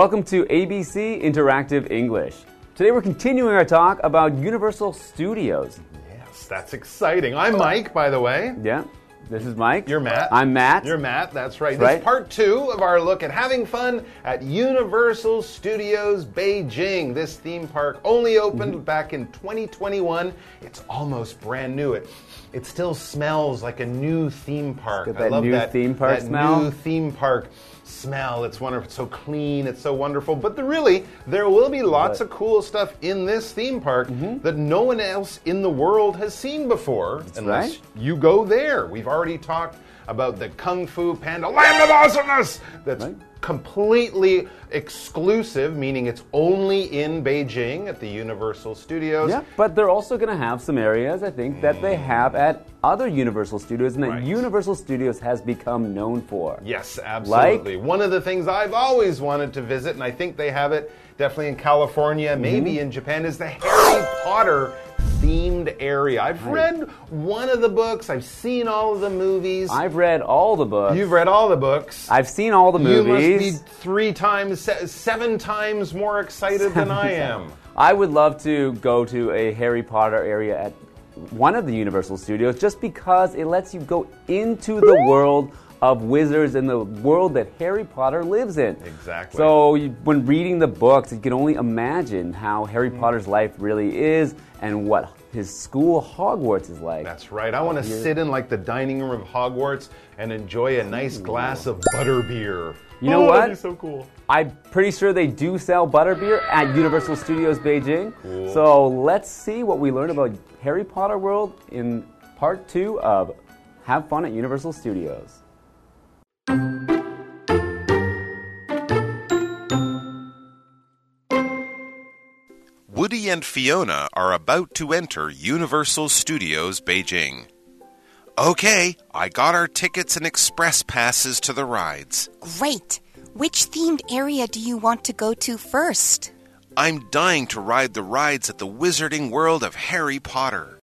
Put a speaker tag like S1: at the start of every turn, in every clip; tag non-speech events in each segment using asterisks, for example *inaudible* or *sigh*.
S1: Welcome to ABC Interactive English. Today we're continuing our talk about Universal Studios.
S2: Yes, that's exciting. I'm Mike, by the way.
S1: Yeah, this is Mike.
S2: You're Matt.
S1: I'm Matt.
S2: You're Matt, that's right.
S1: That's
S2: this
S1: right.
S2: is part two of our look at having fun at Universal Studios Beijing. This theme park only opened
S1: Mm-hmm.
S2: back in 2021. It's almost brand new. It it still smells like a new theme park. I love
S1: new
S2: that
S1: theme park
S2: that
S1: smell.
S2: New theme park smell. It's wonderful. It's so clean. It's so wonderful. But the, really, there will be lots of cool stuff in this theme park mm-hmm. that no one else in the world has seen before, unless
S1: right.
S2: you go there. We've already talked about the Kung Fu Panda Land of Awesomeness. That's
S1: Right.
S2: Completely exclusive, meaning it's only in Beijing at the Universal Studios.
S1: Yeah, but they're also going to have some areas, I think, that they have at other Universal Studios and that
S2: Right.
S1: Universal Studios has become known for.
S2: Yes, absolutely. Like, One of the things I've always wanted to visit, and I think they have it definitely in California, maybe
S1: Mm-hmm.
S2: in Japan, is the Harry Potter themed area. I've read one of the books, I've seen all of the movies.
S1: I've read all the books.
S2: You've read all the books.
S1: I've seen all the movies.
S2: You must be three times, seven times more excited than I am.
S1: I would love to go to a Harry Potter area at one of the Universal Studios just because it lets you go into the world of wizards in the world that Harry Potter lives in.
S2: Exactly.
S1: So you, when reading the books, you can only imagine how Harry mm. Potter's life really is and what his school Hogwarts is like.
S2: That's right. I want to sit in like the dining room of Hogwarts and enjoy a nice glass of butterbeer.
S1: You know
S2: oh,
S1: what?
S2: That'd be so cool.
S1: I'm pretty sure they do sell butterbeer at Universal Studios Beijing. Cool. So let's see what we learn about Harry Potter World in part two of Have Fun at Universal Studios.
S3: Woody and Fiona are about to enter Universal Studios Beijing. Okay, I got our tickets and express passes to the rides.
S4: Great. Which themed area do you want to go to first?
S3: I'm dying to ride the rides at the wizarding world of Harry Potter.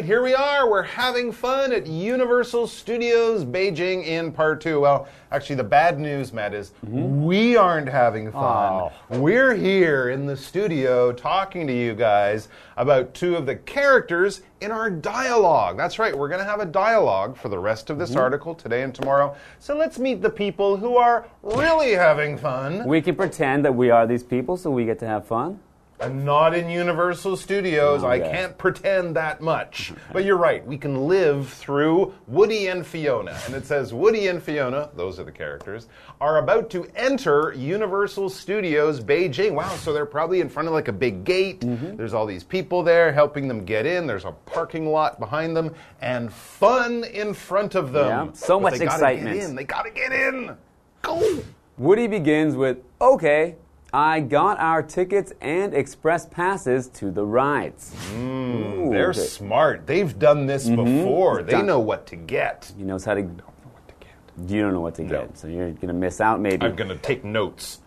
S2: Right, here we are. We're having fun at Universal Studios Beijing in part two. Well, actually, the bad news, Matt, is mm-hmm. we aren't having fun. Oh. We're here in the studio talking to you guys about two of the characters in our dialogue. That's right, we're going to have a dialogue for the rest of this mm-hmm. article today and tomorrow. So let's meet the people who are really having fun.
S1: We can pretend that we are these people so we get to have fun.
S2: I'm not in Universal Studios. I
S1: Okay.
S2: can't pretend that much. Mm-hmm. But you're right. We can live through Woody and Fiona. And it says Woody and Fiona, those are the characters, are about to enter Universal Studios Beijing. Wow, so they're probably in front of like a big gate. Mm-hmm. There's all these people there helping them get in. There's a parking lot behind them and fun in front of them.
S1: Yeah, so
S2: But
S1: much
S2: they gotta. Get in. They gotta get in. Go.
S1: Woody begins with, Okay, I got our tickets and express passes to the rides. Mm, Ooh,
S2: They're
S1: okay.
S2: smart. They've done this mm-hmm. before. They
S1: Done.
S2: know what to get.
S1: He knows how to.
S2: What to get.
S1: You don't know what to get, so you're going to miss out maybe.
S2: I'm going to take notes.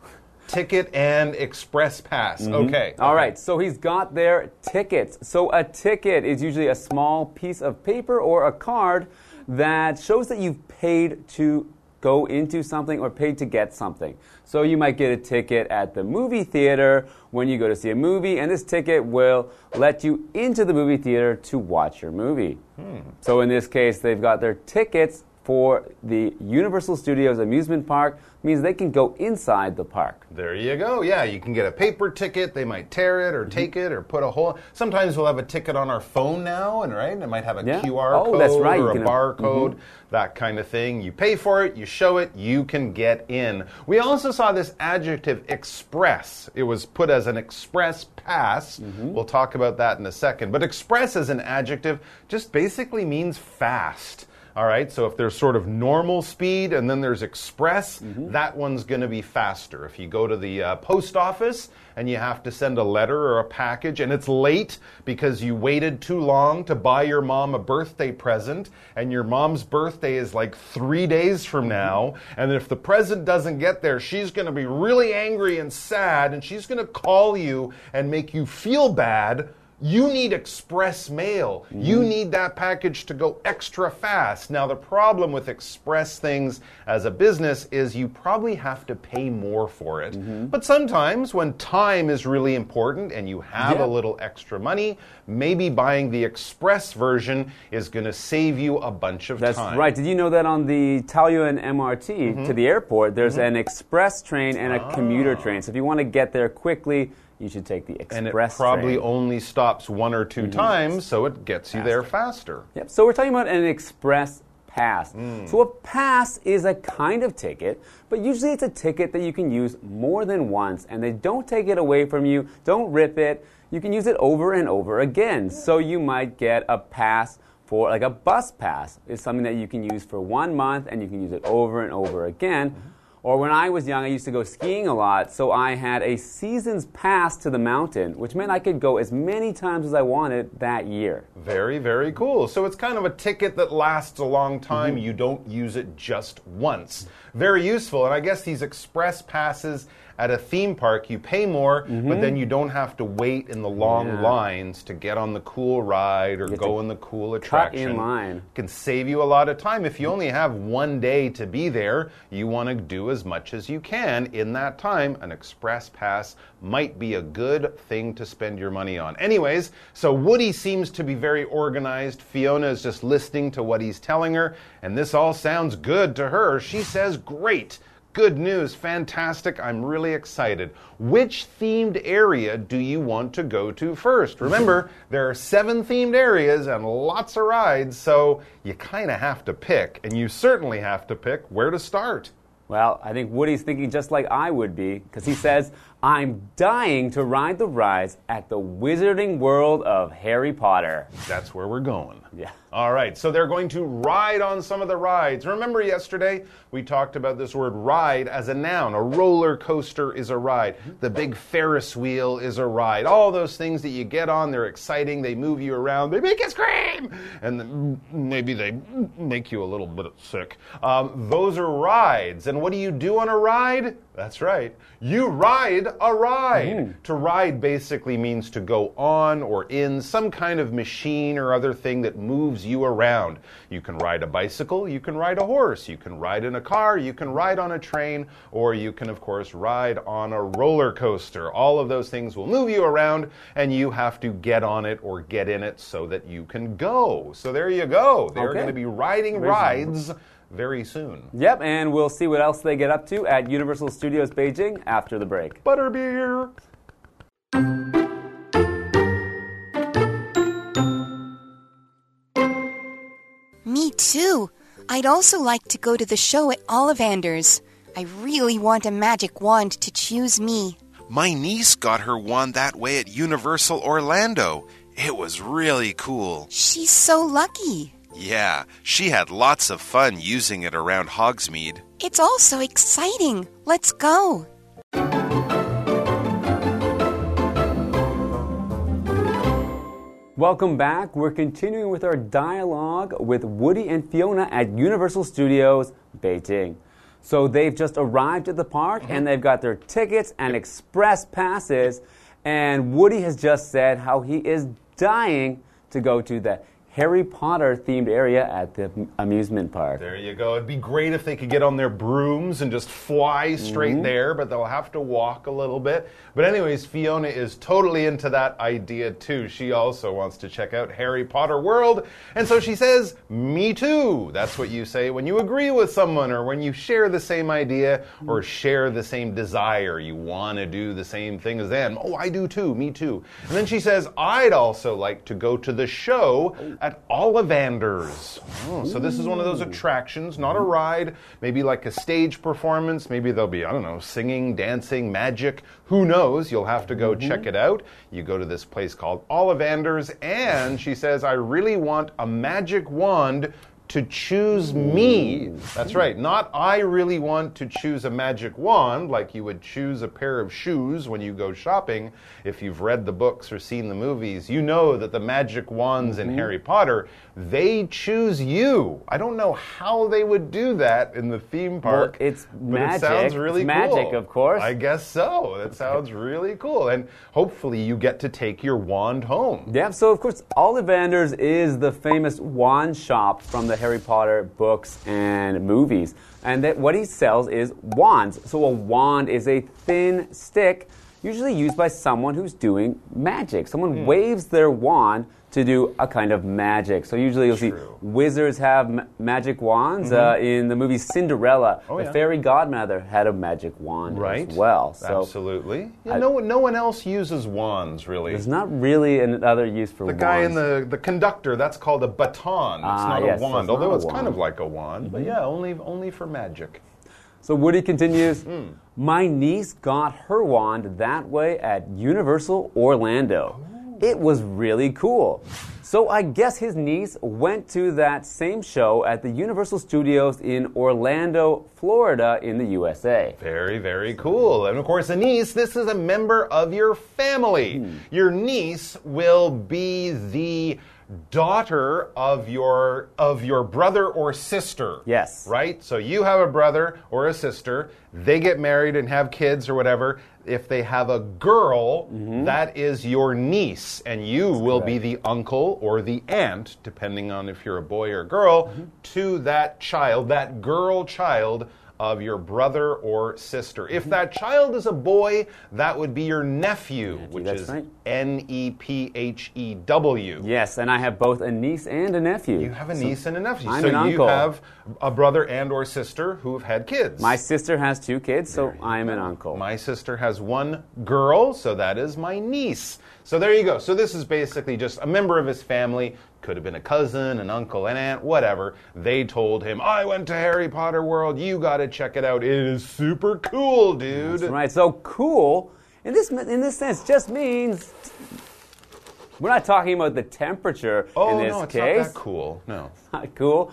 S2: Ticket and express pass. Mm-hmm. Okay.
S1: All right, so he's got their tickets. So a ticket is usually a small piece of paper or a card that shows that you've paid to go into something or paid to get something. So you might get a ticket at the movie theater when you go to see a movie, and this ticket will let you into the movie theater to watch your movie. Hmm. So in this case, they've got their tickets for the Universal Studios amusement park means they can go inside the park.
S2: There you go. Yeah, you can get a paper ticket. They might tear it or mm-hmm. take it or put a hole. Sometimes we'll have a ticket on our phone now, and right, it might have a
S1: Yeah.
S2: QR
S1: Oh,
S2: code
S1: that's right.
S2: or
S1: You
S2: a
S1: can have-
S2: barcode, mm-hmm. that kind of thing. You pay for it, you show it, you can get in. We also saw this adjective express. It was put as an express pass. Mm-hmm. We'll talk about that in a second. But express as an adjective just basically means fast. All right, so if there's sort of normal speed and then there's express, that one's going to be faster. If you go to the uh, post office and you have to send a letter or a package and it's late because you waited too long to buy your mom a birthday present and your mom's birthday is like three days from now, and if the present doesn't get there, she's going to be really angry and sad and she's going to call you and make you feel bad You need express mail. You mm-hmm. need that package to go extra fast. Now, the problem with express things as a business is you probably have to pay more for it. Mm-hmm. But sometimes, when time is really important and you have
S1: Yeah.
S2: a little extra money, maybe buying the express version is going to save you a bunch of
S1: That's
S2: time.
S1: right. Did you know that on the Taoyuan MRT
S2: Mm-hmm.
S1: to the airport, there's mm-hmm. an express train and a commuter ah. train. So if you want to get there quickly, you should take the express
S2: And it probably
S1: train.
S2: Only stops one or 2 times, so it gets you there faster.
S1: Yep. So we're talking about an express pass.
S2: Hmm.
S1: So a pass is a kind of ticket, but usually it's a ticket that you can use more than once, and they don't take it away from you. Don't rip it. You can use it over and over again. So you might get a pass for like a bus pass. is something that you can use for one month, and you can use it over and over again.
S2: Mm-hmm.
S1: Or when I was young, I used to go skiing a lot, so I had a season's pass to the mountain, which meant I could go as many times as I wanted that year.
S2: Very, very cool. So it's kind of a ticket that lasts a long time.
S1: Mm-hmm.
S2: You don't use it just once. Very useful. And I guess these express passes at a theme park, you pay more, but then you don't have to wait in the long
S1: Mm-hmm. Yeah.
S2: lines to get on the cool ride or go in the cool
S1: cut
S2: attraction.
S1: in line.
S2: It can save you a lot of time. If you only have one day to be there, you want to do as much as you can in that time. An express pass might be a good thing to spend your money on. Anyways, so Woody seems to be very organized. Fiona is just listening to what he's telling her, and this all sounds good to her. She says, Great. Good news, fantastic. I'm really excited. Which themed area do you want to go to first? Remember, *laughs* there are seven themed areas and lots of rides, so you kind of have to pick, and you certainly have to pick where to start.
S1: Well, I think Woody's thinking just like I would be, because he says, I'm dying to ride the rides at the wizarding world of Harry Potter.
S2: That's where we're going.
S1: Yeah.
S2: All right, so they're going to ride on some of the rides. Remember yesterday we talked about this word ride as a noun. A roller coaster is a ride. The big Ferris wheel is a ride. All those things that you get on, they're exciting. They move you around. They make you scream. And maybe they make you a little bit sick. Um, those are rides. And what do you do on a ride? That's right. You ride a ride. To ride basically means to go on or in some kind of machine or other thing that moves you around. You can ride a bicycle, you can ride a horse, you can ride in a car, you can ride on a train, or you can, of course, ride on a roller coaster. All of those things will move you around, and you have to get on it or get in it so that you can go. So there you go. They're
S1: Okay.
S2: going to be riding
S1: Very
S2: rides very soon.
S1: Yep, and we'll see what else they get up to at Universal Studios Beijing after the break.
S2: Butterbeer.
S4: Me too. I'd also like to go to the show at Ollivander's. I really want a magic wand to choose me.
S3: My niece got her wand that way at Universal Orlando. It was really cool.
S4: She's so lucky.
S3: Yeah, she had lots of fun using it around Hogsmeade.
S4: It's all so exciting. Let's go.
S1: Welcome back. We're continuing with our dialogue with Woody and Fiona at Universal Studios Beijing. So they've just arrived at the park mm-hmm. and they've got their tickets and express passes. And Woody has just said how he is dying to go to the Harry Potter themed area at the amusement park.
S2: There you go. It'd be great if they could get on their brooms and just fly straight mm-hmm. there, but they'll have to walk a little bit. But, anyways, Fiona is totally into that idea too. She also wants to check out Harry Potter World. And so she says, Me too. That's what you say when you agree with someone or when you share the same idea or share the same desire. You want to do the same thing as them. Oh, I do too. Me too. And then she says, I'd also like to go to the show at Ollivander's. Oh, so this is one of those attractions, not a ride, maybe like a stage performance. Maybe there'll be, I don't know, singing, dancing, magic. Who knows? You'll have to go mm-hmm. check it out. You go to this place called Ollivander's, and she says, I really want a magic wand to choose me. That's right. Not I really want to choose a magic wand like you would choose a pair of shoes when you go shopping. If you've read the books or seen the movies, you know that the magic wands in mm-hmm. Harry Potter, they choose you. I don't know how they would do that in the theme park.
S1: it's
S2: but
S1: magic.
S2: It sounds really
S1: It's magic,
S2: cool.
S1: of course.
S2: I guess so. That sounds really cool. And hopefully you get to take your wand home.
S1: Yeah, so of course, Ollivanders is the famous wand shop from the Harry Potter books and movies. And that what he sells is wands. So a wand is a thin stick, usually used by someone who's doing magic. Someone
S2: Hmm.
S1: waves their wand to do a kind of magic. So usually you'll see
S2: True. Mm-hmm.
S1: wizards have ma- magic wands. Uh, in the movie Cinderella,
S2: Oh,
S1: the
S2: yeah.
S1: fairy godmother had a magic wand
S2: Right.
S1: as well. So
S2: Absolutely. Yeah, no, one, no one else uses wands, really.
S1: there's not really another use for
S2: The guy in the the conductor, that's called a baton. It's
S1: Ah,
S2: not
S1: yes,
S2: a wand, although
S1: a
S2: it's kind of like a wand. But yeah, only only for magic.
S1: So Woody continues,
S2: Hmm.
S1: My niece got her wand that way at Universal Orlando. It was really cool. So I guess his niece went to that same show at the Universal Studios in Orlando, Florida, in the USA.
S2: Very, very cool. And of course, a niece, this is a member of your family.
S1: Hmm.
S2: Your niece will be the daughter of your of your brother or sister.
S1: Yes.
S2: Right? So you have a brother or a sister, they get married and have kids or whatever. If they have a girl,
S1: Mm-hmm.
S2: that is your niece, and you will be the uncle or the aunt, depending on if you're a boy or a girl,
S1: Mm-hmm.
S2: to that child, that girl child of your brother or sister.
S1: Mm-hmm.
S2: If that child is a boy, that would be your nephew, which is
S1: right.
S2: N E P H E W.
S1: Yes, and I have both a niece and a nephew.
S2: You have a niece and a nephew.
S1: I'm
S2: so
S1: an
S2: you
S1: uncle.
S2: have a brother and or sister who have had kids.
S1: My sister has two kids, so I'm an uncle.
S2: My sister has one girl, so that is my niece. So there you go. So this is basically just a member of his family. Could have been a cousin, an uncle, an aunt, whatever. They told him, I went to Harry Potter World. You got to check it out. It is super cool, dude.
S1: Right, so cool in this in this sense just means we're not talking about the temperature
S2: Oh,
S1: in this
S2: no, it's
S1: case.
S2: not that cool. No.
S1: Not cool.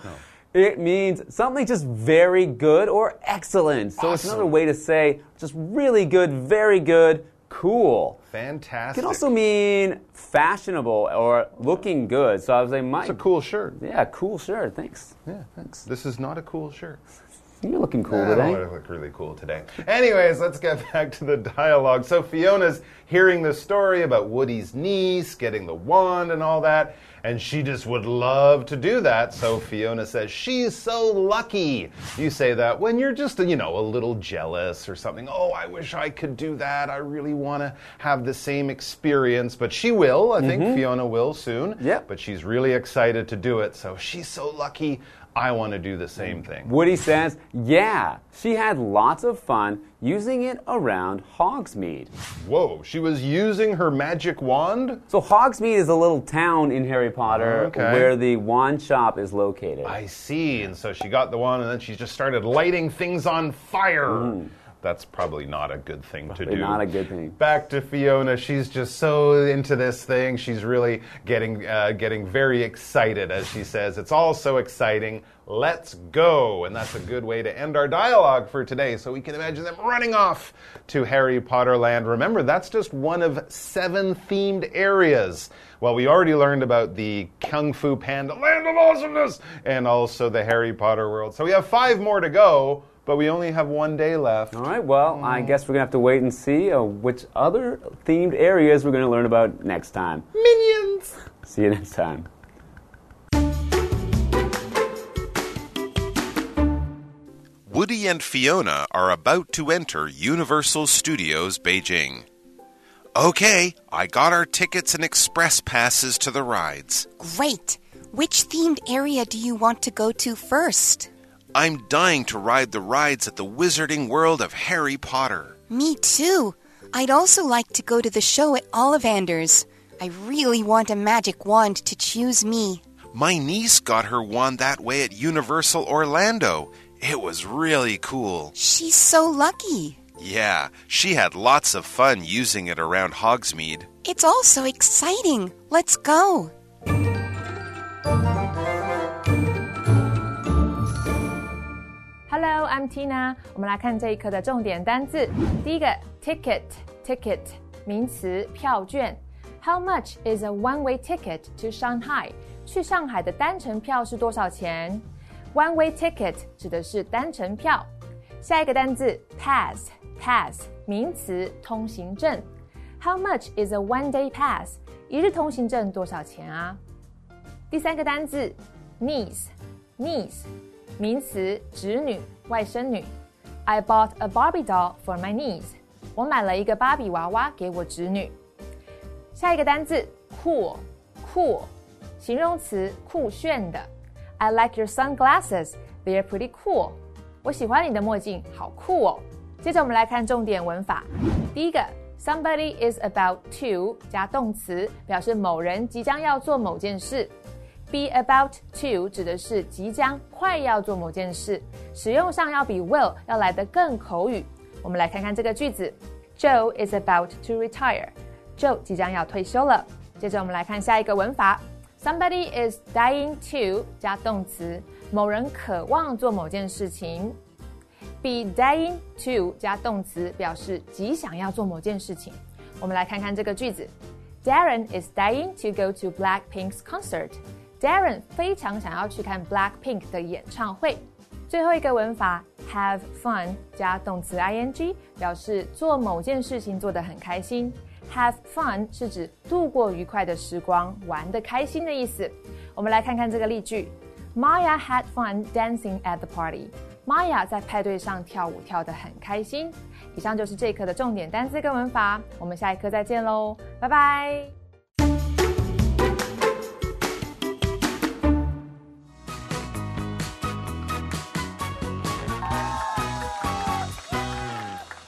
S1: It means something just very good or excellent. So it's another way to say just really good, very good, cool.
S2: Fantastic.
S1: It can also mean fashionable or looking good. So I was like, my
S2: It's a cool shirt.
S1: yeah, cool shirt. Thanks.
S2: Yeah, thanks. This is not a cool shirt.
S1: You're looking cool
S2: I
S1: today.
S2: don't look really cool today. Anyways, let's get *laughs* back to the dialogue. So Fiona's hearing the story about Woody's niece getting the wand and all that, and she just would love to do that. So Fiona says, She's so lucky. You say that when you're just, you know, a little jealous or something. Oh, I wish I could do that. I really want to have the same experience. But she will. I think mm-hmm. Fiona will soon.
S1: Yeah.
S2: But she's really excited to do it. So she's so lucky. I want to do the same mm. thing.
S1: Woody says, yeah, she had lots of fun using it around Hogsmeade.
S2: Whoa, she was using her magic wand?
S1: So Hogsmeade is a little town in Harry Potter
S2: Okay.
S1: where the wand shop is located.
S2: I see. And so she got the wand and then she just started lighting things on fire. Mm. That's probably not a good thing to do.
S1: not a good thing.
S2: Back to Fiona. She's just so into this thing. She's really getting uh, getting very excited as she says, "It's all so exciting. Let's go!" And that's a good way to end our dialogue for today. So we can imagine them running off to Harry Potter Land. Remember, that's just one of seven themed areas. Well, we already learned about the Kung Fu Panda Land of Awesomeness and also the Harry Potter world. So we have five more to go, but we only have one day left.
S1: All right, well, I guess we're going to have to wait and see uh, which other themed areas we're going to learn about next time.
S2: Minions!
S1: See you next time.
S3: Woody and Fiona are about to enter Universal Studios Beijing. Okay, I got our tickets and express passes to the rides.
S4: Great. Which themed area do you want to go to first?
S3: I'm dying to ride the rides at the Wizarding World of Harry Potter.
S4: Me too. I'd also like to go to the show at Ollivanders. I really want a magic wand to choose me.
S3: My niece got her wand that way at Universal Orlando. It was really cool.
S4: She's so lucky.
S3: Yeah, she had lots of fun using it around Hogsmeade.
S4: It's all so exciting. Let's go.
S5: M T 呢。我们来看这一课的重点单字。第一个，ticket，ticket，名词，票券。How much is a one-way ticket to Shanghai？去上海的单程票是多少钱？One-way ticket 指的是单程票。下一个单字，pass，pass，名词，通行证。How much is a one-day pass？一日通行证多少钱啊？第三个单字，niece，niece，名词，侄女、外甥女。I bought a Barbie doll for my niece。我买了一个芭比娃娃给我侄女。下一个单字，cool，cool，形容词，酷炫的。I like your sunglasses，they are pretty cool. 我喜欢你的墨镜，好酷哦。接着我们来看重点文法。第一个，somebody is about to 加动词，表示某人即将要做某件事。Be about to 指的是即将、快要做某件事，使用上要比 will 要来得更口语。我们来看看这个句子：Joe is about to retire. Joe 即将要退休了。接着我们来看下一个文法：Somebody is dying to 加动词，某人渴望做某件事情。Be dying to 加动词，表示极想要做某件事情。我们来看看这个句子：Darren is dying to go to Blackpink's concert. Darren 非常想要去看 Blackpink 的演唱会。最后一个文法：have fun 加动词 ing，表示做某件事情做得很开心。Have fun 是指度过愉快的时光，玩得开心的意思。我们来看看这个例句：Maya had fun dancing at the party. Maya 在派对上跳舞跳得很开心。以上就是这一课的重点单词跟文法，我们下一课再见喽，拜拜。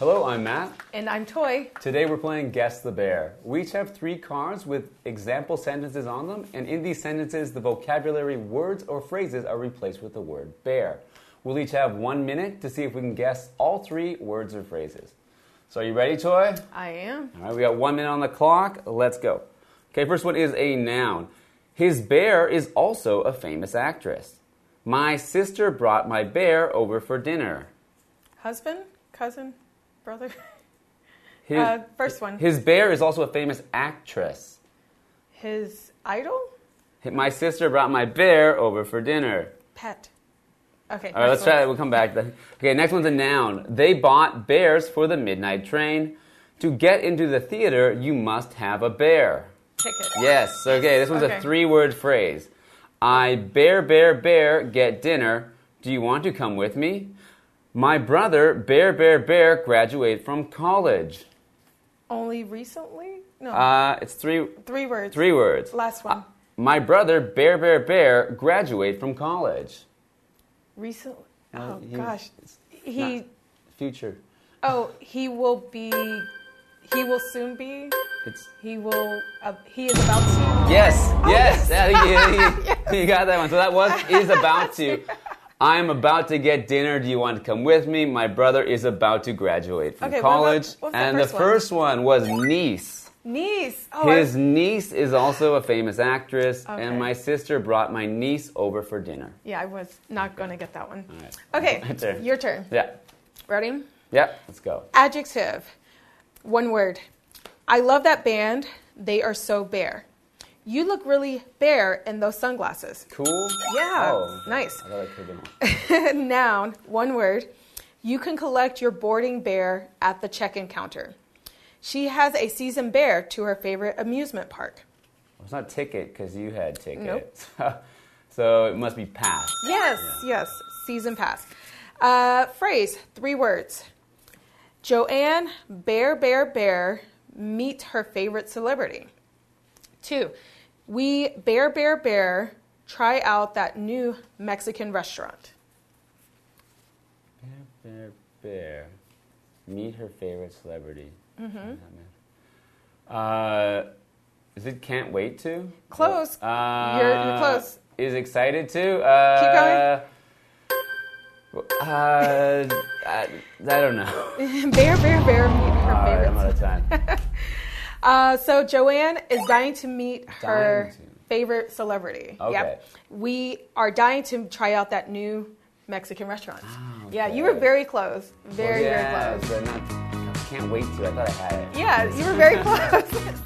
S1: Hello, I'm Matt.
S6: And I'm Toy.
S1: Today we're playing Guess the Bear. We each have three cards with example sentences on them, and in these sentences, the vocabulary words or phrases are replaced with the word bear. We'll each have one minute to see if we can guess all three words or phrases. So, are you ready, Toy?
S6: I am.
S1: All right, we got one minute on the clock. Let's go. Okay, first one is a noun. His bear is also a famous actress. My sister brought my bear over for dinner.
S6: Husband, cousin, brother. *laughs*
S1: His,
S6: Uh, first one.
S1: His bear is also a famous actress.
S6: His idol,
S1: My sister brought my bear over for dinner.
S6: pet. Okay.
S1: All right, let's
S6: next
S1: try that. We'll come back then. Okay, next one's a noun. They bought bears for the midnight train. To get into the theater, you must have a bear.
S6: Ticket.
S1: Yes. Okay, this one's a three word phrase. I bear, bear, bear, get dinner. Do you want to come with me? My brother, bear, bear, bear, graduate from college.
S6: Only recently? No.
S1: Uh, it's three
S6: three words.
S1: three words.
S6: Last one.
S1: My brother, bear, bear, bear, graduate from college.
S6: recently.
S1: Uh,
S6: Oh
S1: he-
S6: gosh. He.
S1: future.
S6: Oh, he will be. He will soon be.
S1: It's
S6: He will. Uh, he is about to.
S1: Yes,
S6: Oh,
S1: yes, yeah, you, you- you got that one. So that was *laughs* is about to. I'm about to get dinner. Do you want to come with me? My brother is about to graduate from
S6: Okay, what
S1: college,
S6: what's the
S1: and
S6: first
S1: the
S6: one?
S1: first one was niece.
S6: Niece. Oh, I-
S1: His niece is also a famous actress,
S6: Okay.
S1: and my sister brought my niece over for dinner.
S6: yeah, I was not gonna get that one.
S1: right.
S6: Okay. *laughs*
S1: Turn.
S6: Your turn.
S1: Yeah,
S6: Ready?
S1: yeah. Let's go.
S6: Adjective. One word. I love that band. They are so bear. You look really bear in those sunglasses.
S1: Cool.
S6: Yeah,
S1: Oh,
S6: nice.
S1: I thought I could have. *laughs*
S6: Noun. One word. You can collect your boarding bear at the check-in counter. She has a season bear to her favorite amusement park.
S1: It's not ticket because you had ticket.
S6: Nope. *laughs*
S1: so it must be pass.
S6: Yes, yes. Season pass. Uh, phrase. Three words. Joanne, bear, bear, bear, meet her favorite celebrity. Two, we bear, bear, bear, try out that new Mexican restaurant.
S1: Bear, bear, bear. Meet her favorite celebrity.
S6: Mm-hmm.
S1: What does that mean? Uh, is it can't wait to?
S6: Close.
S1: Uh,
S6: You're- you're close.
S1: Is excited to? Uh,
S6: going.
S1: Uh, I, I don't know. *laughs*
S6: bear, bear, bear, meet her
S1: All right,
S6: favorite.
S1: I'm out of time. *laughs*
S6: Uh, so Joanne is dying to meet her
S1: to.
S6: favorite celebrity.
S1: Okay.
S6: Yep. We are dying to try out that new Mexican restaurant. Yeah, you were very close. Very,
S1: yeah,
S6: very close.
S1: but not. I can't wait to. I thought I had it.
S6: Yeah, you were very *laughs* close.